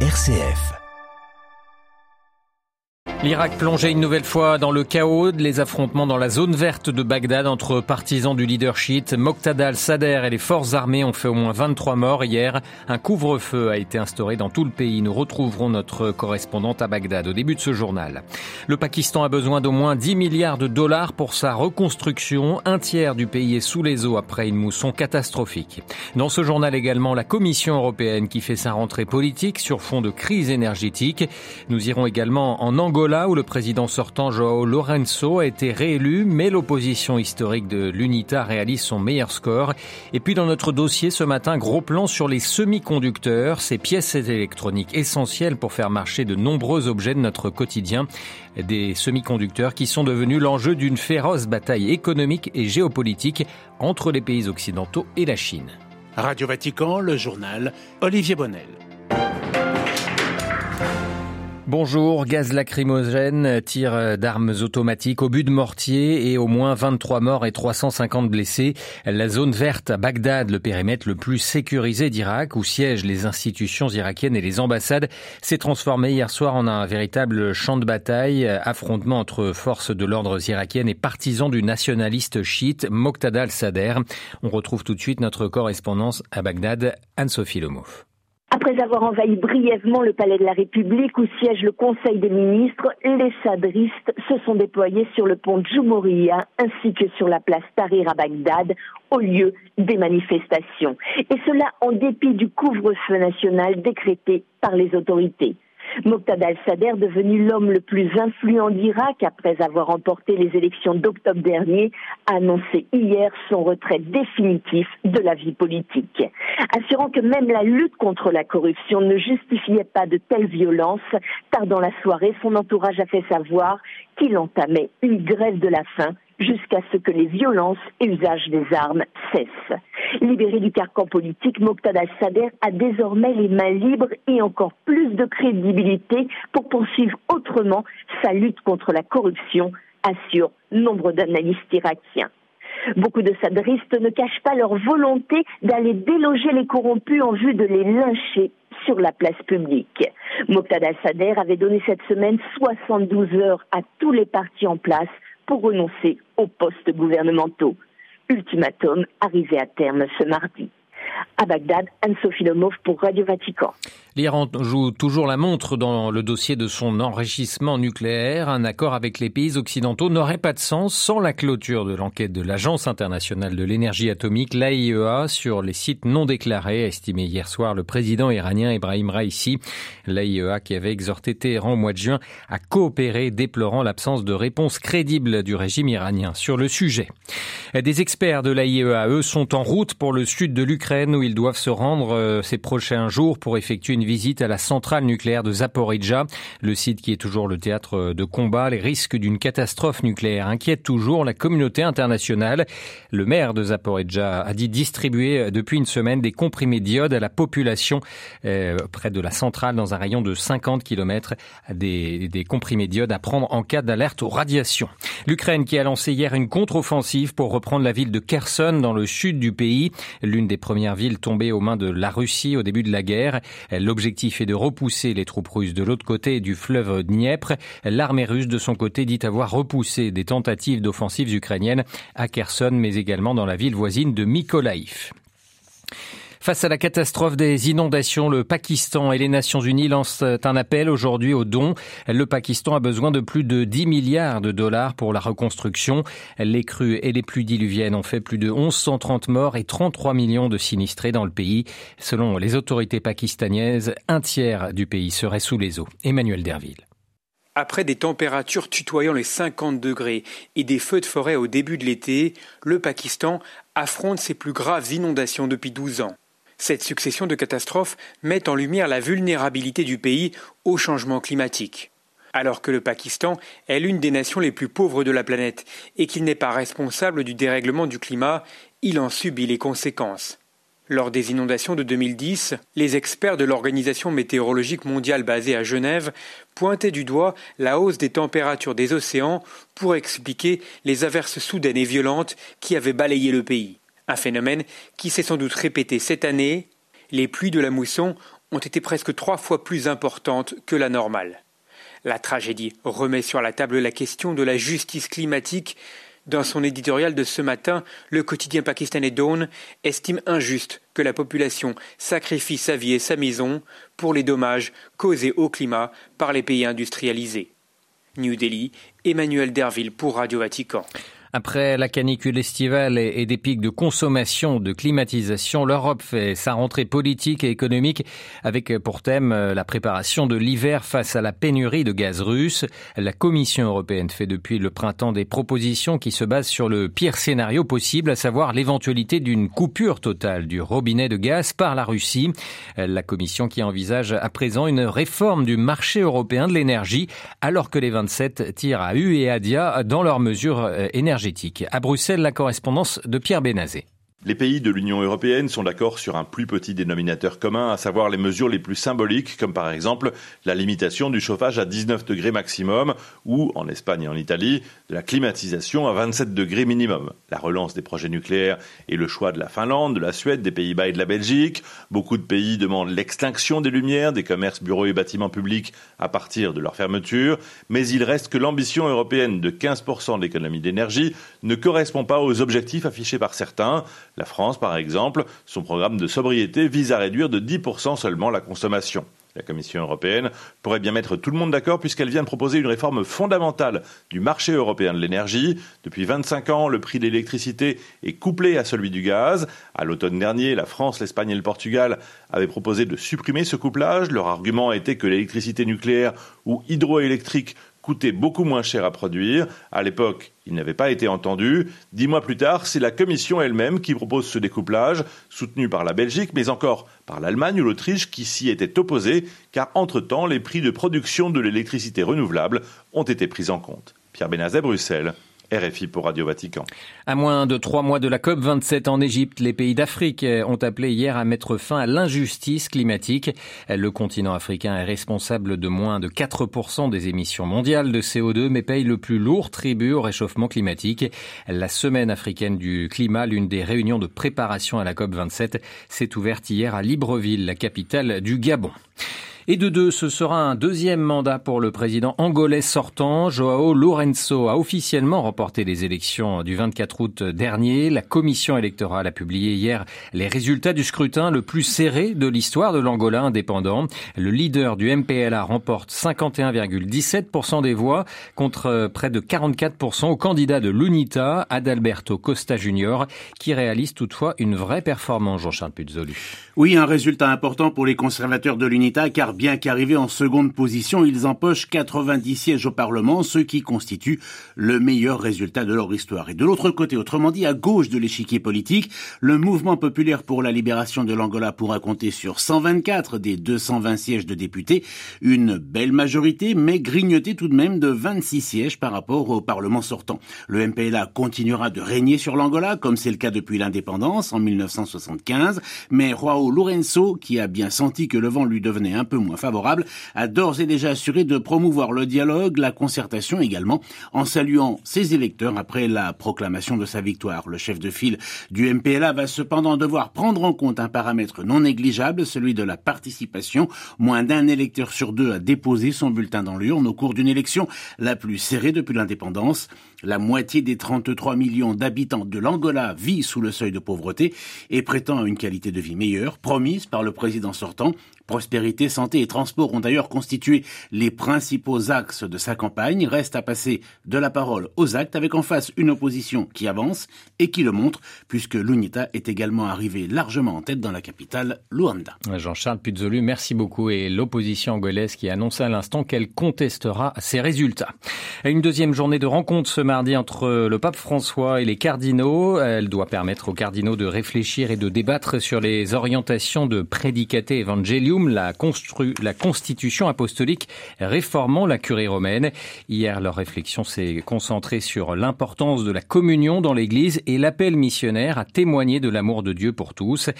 RCF. L'Irak plongeait une nouvelle fois dans le chaos, les affrontements dans la zone verte de Bagdad entre partisans du leader chiite Moqtada al-Sadr et les forces armées ont fait au moins 23 morts hier. Un couvre-feu a été instauré dans tout le pays. Nous retrouverons notre correspondante à Bagdad au début de ce journal. Le Pakistan a besoin d'au moins 10 milliards de dollars pour sa reconstruction. Un tiers du pays est sous les eaux après une mousson catastrophique. Dans ce journal également, la Commission européenne qui fait sa rentrée politique sur fond de crise énergétique. Nous irons également en Angola là où le président sortant Joao Lorenzo a été réélu, mais l'opposition historique de l'UNITA réalise son meilleur score. Et puis dans notre dossier ce matin, gros plan sur les semi-conducteurs, ces pièces électroniques essentielles pour faire marcher de nombreux objets de notre quotidien. Des semi-conducteurs qui sont devenus l'enjeu d'une féroce bataille économique et géopolitique entre les pays occidentaux et la Chine. Radio Vatican, le journal Olivier Bonnel. Bonjour, gaz lacrymogène, tir d'armes automatiques, obus de mortier et au moins 23 morts et 350 blessés. La zone verte à Bagdad, le périmètre le plus sécurisé d'Irak, où siègent les institutions irakiennes et les ambassades, s'est transformé hier soir en un véritable champ de bataille, affrontement entre forces de l'ordre irakiennes et partisans du nationaliste chiite Moqtada al-Sadr. On retrouve tout de suite notre correspondance à Bagdad, Anne-Sophie Lomov. Après avoir envahi brièvement le palais de la République où siège le Conseil des ministres, les sadristes se sont déployés sur le pont Djoumoria ainsi que sur la place Tahrir à Bagdad au lieu des manifestations. Et cela en dépit du couvre-feu national décrété par les autorités. Moqtada al-Sadr, devenu l'homme le plus influent d'Irak après avoir remporté les élections d'octobre dernier, a annoncé hier son retrait définitif de la vie politique, assurant que même la lutte contre la corruption ne justifiait pas de telles violences, car dans la soirée, son entourage a fait savoir qu'il entamait une grève de la faim jusqu'à ce que les violences et usage des armes cessent. Libéré du carcan politique, Moqtada al-Sadr a désormais les mains libres et encore plus de crédibilité pour poursuivre autrement sa lutte contre la corruption, assure nombre d'analystes irakiens. Beaucoup de sadristes ne cachent pas leur volonté d'aller déloger les corrompus en vue de les lyncher sur la place publique. Moqtada al-Sadr avait donné cette semaine 72 heures à tous les partis en place pour renoncer aux postes gouvernementaux. Ultimatum arrivé à terme ce mardi. À Bagdad, Anne-Sophie Lomov pour Radio Vatican. L'Iran joue toujours la montre dans le dossier de son enrichissement nucléaire. Un accord avec les pays occidentaux n'aurait pas de sens sans la clôture de l'enquête de l'Agence internationale de l'énergie atomique, l'AIEA, sur les sites non déclarés, estimé hier soir le président iranien Ibrahim Raisi. L'AIEA qui avait exhorté Téhéran au mois de juin à coopérer, déplorant l'absence de réponse crédible du régime iranien sur le sujet. Des experts de l'AIEA, eux, sont en route pour le sud de l'Ukraine où ils doivent se rendre euh, ces prochains jours pour effectuer une visite à la centrale nucléaire de Zaporizhzhia, le site qui est toujours le théâtre de combat. Les risques d'une catastrophe nucléaire inquiètent toujours la communauté internationale. Le maire de Zaporizhzhia a dit distribuer depuis une semaine des comprimés d'iode à la population euh, près de la centrale dans un rayon de 50 km, des, des comprimés d'iode à prendre en cas d'alerte aux radiations. L'Ukraine qui a lancé hier une contre-offensive pour reprendre la ville de Kherson dans le sud du pays, l'une des premières villes tombées aux mains de la Russie au début de la guerre. L'objectif est de repousser les troupes russes de l'autre côté du fleuve Dniepr. L'armée russe, de son côté, dit avoir repoussé des tentatives d'offensives ukrainiennes à Kherson, mais également dans la ville voisine de Mykolaïv. Face à la catastrophe des inondations, le Pakistan et les Nations Unies lancent un appel aujourd'hui aux dons. Le Pakistan a besoin de plus de 10 milliards de dollars pour la reconstruction. Les crues et les pluies diluviennes ont fait plus de 1130 morts et 33 millions de sinistrés dans le pays. Selon les autorités pakistanaises, un tiers du pays serait sous les eaux. Emmanuel Derville. Après des températures tutoyant les 50 degrés et des feux de forêt au début de l'été, le Pakistan affronte ses plus graves inondations depuis 12 ans. Cette succession de catastrophes met en lumière la vulnérabilité du pays au changement climatique. Alors que le Pakistan est l'une des nations les plus pauvres de la planète et qu'il n'est pas responsable du dérèglement du climat, il en subit les conséquences. Lors des inondations de 2010, les experts de l'Organisation météorologique mondiale basée à Genève pointaient du doigt la hausse des températures des océans pour expliquer les averses soudaines et violentes qui avaient balayé le pays. Un phénomène qui s'est sans doute répété cette année. Les pluies de la mousson ont été presque trois fois plus importantes que la normale. La tragédie remet sur la table la question de la justice climatique. Dans son éditorial de ce matin, le quotidien pakistanais Dawn estime injuste que la population sacrifie sa vie et sa maison pour les dommages causés au climat par les pays industrialisés. New Delhi, Emmanuel Derville pour Radio Vatican. Après la canicule estivale et des pics de consommation, de climatisation, l'Europe fait sa rentrée politique et économique avec pour thème euh, la préparation de l'hiver face à la pénurie de gaz russe. La Commission européenne fait depuis le printemps des propositions qui se basent sur le pire scénario possible, à savoir l'éventualité d'une coupure totale du robinet de gaz par la Russie. La Commission qui envisage à présent une réforme du marché européen de l'énergie alors que les 27 tirent à U et à Dia dans leurs mesures euh, à Bruxelles, la correspondance de Pierre Bénazé. Les pays de l'Union européenne sont d'accord sur un plus petit dénominateur commun, à savoir les mesures les plus symboliques, comme par exemple la limitation du chauffage à 19 degrés maximum, ou, en Espagne et en Italie, de la climatisation à 27 degrés minimum. La relance des projets nucléaires et le choix de la Finlande, de la Suède, des Pays-Bas et de la Belgique. Beaucoup de pays demandent l'extinction des lumières, des commerces, bureaux et bâtiments publics à partir de leur fermeture. Mais il reste que l'ambition européenne de 15% de l'économie d'énergie ne correspond pas aux objectifs affichés par certains. La France, par exemple, son programme de sobriété vise à réduire de 10% seulement la consommation. La Commission européenne pourrait bien mettre tout le monde d'accord puisqu'elle vient de proposer une réforme fondamentale du marché européen de l'énergie. Depuis 25 ans, le prix de l'électricité est couplé à celui du gaz. À l'automne dernier, la France, l'Espagne et le Portugal avaient proposé de supprimer ce couplage. Leur argument était que l'électricité nucléaire ou hydroélectrique coûtait beaucoup moins cher à produire. À l'époque, il n'avait pas été entendu. Dix mois plus tard, c'est la Commission elle-même qui propose ce découplage, soutenu par la Belgique, mais encore par l'Allemagne ou l'Autriche qui s'y étaient opposés, car entre-temps, les prix de production de l'électricité renouvelable ont été pris en compte. Pierre Benazet, Bruxelles. RFI pour Radio Vatican. À moins de trois mois de la COP 27 en Égypte, les pays d'Afrique ont appelé hier à mettre fin à l'injustice climatique. Le continent africain est responsable de moins de 4% des émissions mondiales de CO2, mais paye le plus lourd tribut au réchauffement climatique. La semaine africaine du climat, l'une des réunions de préparation à la COP 27, s'est ouverte hier à Libreville, la capitale du Gabon. Et de deux, ce sera un deuxième mandat pour le président angolais sortant. Joao Lourenço a officiellement remporté les élections du 24 août dernier. La commission électorale a publié hier les résultats du scrutin le plus serré de l'histoire de l'Angola indépendant. Le leader du MPLA remporte 51,17% des voix contre près de 44% au candidat de l'UNITA, Adalberto Costa Junior, qui réalise toutefois une vraie performance, Jean-Charles. Oui, un résultat important pour les conservateurs de l'UNITA, car bien qu'arrivés en seconde position, ils empochent 90 sièges au Parlement, ce qui constitue le meilleur résultat de leur histoire. Et de l'autre côté, autrement dit, à gauche de l'échiquier politique, le mouvement populaire pour la libération de l'Angola pourra compter sur 124 des 220 sièges de députés, une belle majorité, mais grignotée tout de même de 26 sièges par rapport au Parlement sortant. Le MPLA continuera de régner sur l'Angola, comme c'est le cas depuis l'indépendance en 1975, mais Joao Lourenço, qui a bien senti que le vent lui devenait un peu moins favorable, a d'ores et déjà assuré de promouvoir le dialogue, la concertation également, en saluant ses électeurs après la proclamation de sa victoire. Le chef de file du MPLA va cependant devoir prendre en compte un paramètre non négligeable, celui de la participation. Moins d'un électeur sur deux a déposé son bulletin dans l'urne au cours d'une élection la plus serrée depuis l'indépendance. La moitié des 33 millions d'habitants de l'Angola vit sous le seuil de pauvreté et prétend à une qualité de vie meilleure, promise par le président sortant. Prospérité, santé et transport ont d'ailleurs constitué les principaux axes de sa campagne. Reste à passer de la parole aux actes avec en face une opposition qui avance et qui le montre puisque l'UNITA est également arrivé largement en tête dans la capitale, Luanda. Jean-Charles Puzolu, merci beaucoup. Et l'opposition angolaise qui annonce à l'instant qu'elle contestera ces résultats. Une deuxième journée de rencontre ce mardi entre le pape François et les cardinaux. Elle doit permettre aux cardinaux de réfléchir et de débattre sur les orientations de Predicate La, constitution apostolique réformant la curie romaine. Hier, leur réflexion s'est concentrée sur l'importance de la communion dans l'Église et l'appel missionnaire à témoigner de l'amour de Dieu pour tous.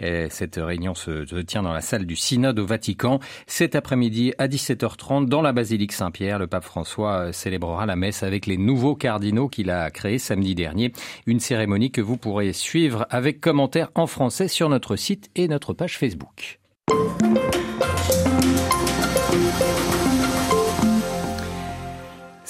cette réunion se, tient dans la salle du Synode au Vatican. Cet après-midi à 17h30 dans la basilique Saint-Pierre, le pape François célébrera la messe avec les nouveaux cardinaux qu'il a créés samedi dernier. Une cérémonie que vous pourrez suivre avec commentaires en français sur notre site et notre page Facebook.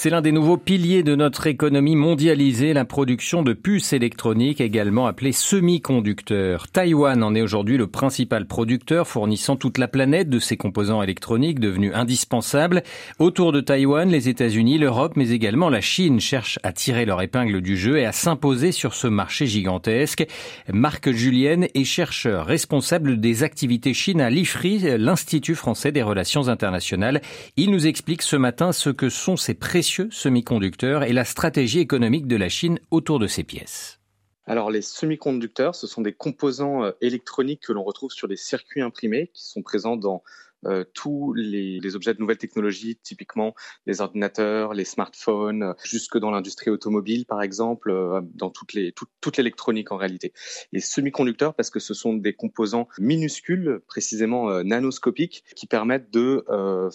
C'est l'un des nouveaux piliers de notre économie mondialisée, la production de puces électroniques, également appelées semi-conducteurs. Taïwan en est aujourd'hui le principal producteur, fournissant toute la planète de ces composants électroniques devenus indispensables. Autour de Taïwan, les États-Unis, l'Europe, mais également la Chine cherchent à tirer leur épingle du jeu et à s'imposer sur ce marché gigantesque. Marc Julienne est chercheur responsable des activités Chine à l'IFRI, l'Institut français des relations internationales. Il nous explique ce matin ce que sont ces précieux semi-conducteurs et la stratégie économique de la Chine autour de ces pièces. Alors les semi-conducteurs, ce sont des composants euh, électroniques que l'on retrouve sur les circuits imprimés qui sont présents dans euh, tous les, objets de nouvelles technologies, typiquement les ordinateurs, les smartphones, euh, jusque dans l'industrie automobile par exemple, dans toute, les, toute l'électronique en réalité. Les semi-conducteurs parce que ce sont des composants minuscules, précisément nanoscopiques, qui permettent de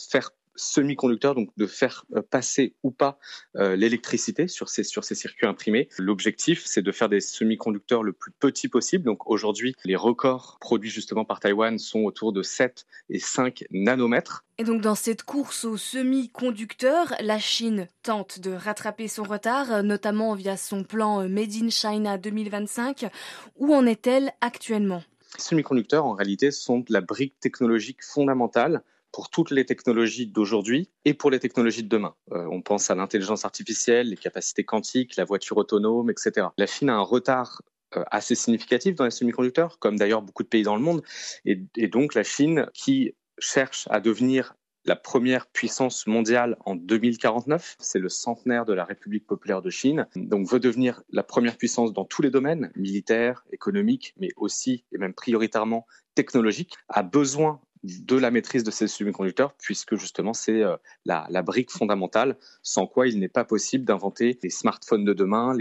faire semi-conducteurs, donc de faire euh, passer ou pas euh, l'électricité sur ces, sur ces circuits imprimés. L'objectif, c'est de faire des semi-conducteurs le plus petit possible. Donc aujourd'hui, les records produits justement par Taïwan sont autour de 7 et 5 nanomètres. Et donc dans cette course aux semi-conducteurs, la Chine tente de rattraper son retard, notamment via son plan euh, Made in China 2025. Où en est-elle actuellement? Les semi-conducteurs, en réalité, sont la brique technologique fondamentale pour toutes les technologies d'aujourd'hui et pour les technologies de demain. Euh, on pense à l'intelligence artificielle, les capacités quantiques, la voiture autonome, etc. La Chine a un retard euh, assez significatif dans les semi-conducteurs, comme d'ailleurs beaucoup de pays dans le monde. Et, et, donc la Chine, qui cherche à devenir la première puissance mondiale en 2049. C'est le centenaire de la République populaire de Chine. Donc veut devenir la première puissance dans tous les domaines, militaires, économiques, mais aussi et même prioritairement technologiques, a besoin de la maîtrise de ces semi-conducteurs, puisque justement c'est euh, la, brique fondamentale, sans quoi il n'est pas possible d'inventer les smartphones de demain,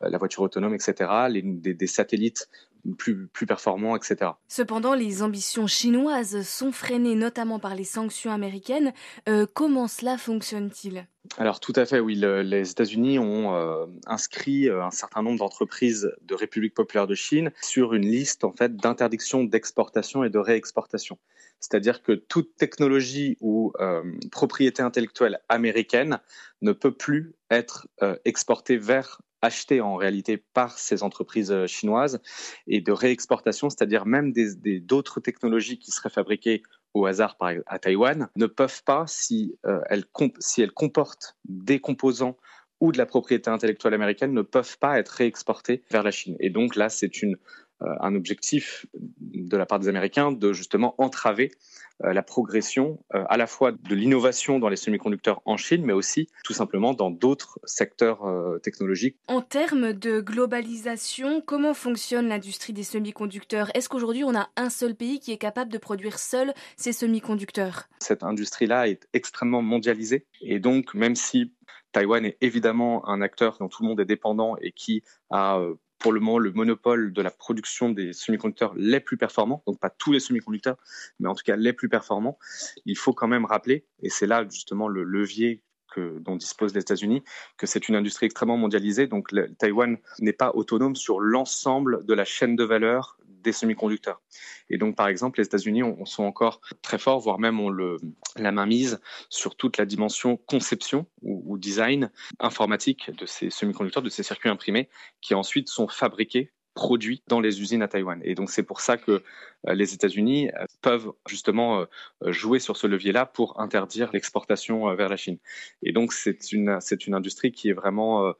la voiture autonome, etc., des, satellites plus, plus performants, etc. Cependant, les ambitions chinoises sont freinées notamment par les sanctions américaines. Euh, comment cela fonctionne-t-il? Alors tout à fait, oui. les États-Unis ont euh, inscrit un certain nombre d'entreprises de République populaire de Chine sur une liste en fait d'interdictions d'exportation et de réexportation. C'est-à-dire que toute technologie ou euh, propriété intellectuelle américaine ne peut plus être euh, exportée vers achetée en réalité par ces entreprises euh, chinoises et de réexportation, c'est-à-dire même d'autres technologies qui seraient fabriquées au hasard par, à Taïwan, ne peuvent pas, si, elles, si elles comportent des composants ou de la propriété intellectuelle américaine, ne peuvent pas être réexportées vers la Chine. Et donc là, c'est une euh, un objectif de la part des Américains de justement entraver euh, la progression euh, à la fois de l'innovation dans les semi-conducteurs en Chine, mais aussi tout simplement dans d'autres secteurs technologiques. En termes de globalisation, comment fonctionne l'industrie des semi-conducteurs? Est-ce qu'aujourd'hui on a un seul pays qui est capable de produire seul ces semi-conducteurs? Cette industrie-là est extrêmement mondialisée. Et donc même si Taïwan est évidemment un acteur dont tout le monde est dépendant et qui a pour le moment le monopole de la production des semi-conducteurs les plus performants, donc pas tous les semi-conducteurs, mais en tout cas les plus performants. Il faut quand même rappeler, et c'est là justement le levier que, dont disposent les États-Unis, que c'est une industrie extrêmement mondialisée. Donc Taïwan n'est pas autonome sur l'ensemble de la chaîne de valeur des semi-conducteurs. Et donc, par exemple, les États-Unis on, sont encore très forts, voire même ont le, la main mise sur toute la dimension conception ou, ou design informatique de ces semi-conducteurs, de ces circuits imprimés, qui ensuite sont fabriqués produits dans les usines à Taïwan. Et donc c'est pour ça que euh, les États-Unis euh, peuvent justement euh, jouer sur ce levier-là pour interdire l'exportation vers la Chine. Et donc c'est une, c'est une industrie qui est vraiment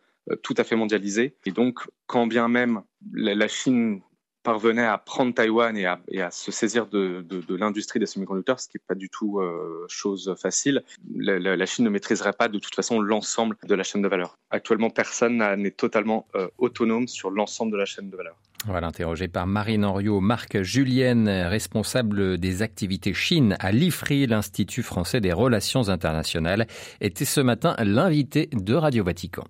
tout à fait mondialisée. Et donc quand bien même la Chine parvenait à prendre Taïwan et à, se saisir de, l'industrie des semi-conducteurs, ce qui n'est pas du tout euh, chose facile, la, Chine ne maîtriserait pas de toute façon l'ensemble de la chaîne de valeur. Actuellement, personne n'est totalement euh, autonome sur l'ensemble de la chaîne de valeur. Voilà, interrogé par Marine Henriot, Marc Julienne, responsable des activités Chine à l'IFRI, l'Institut français des relations internationales, était ce matin l'invité de Radio Vatican.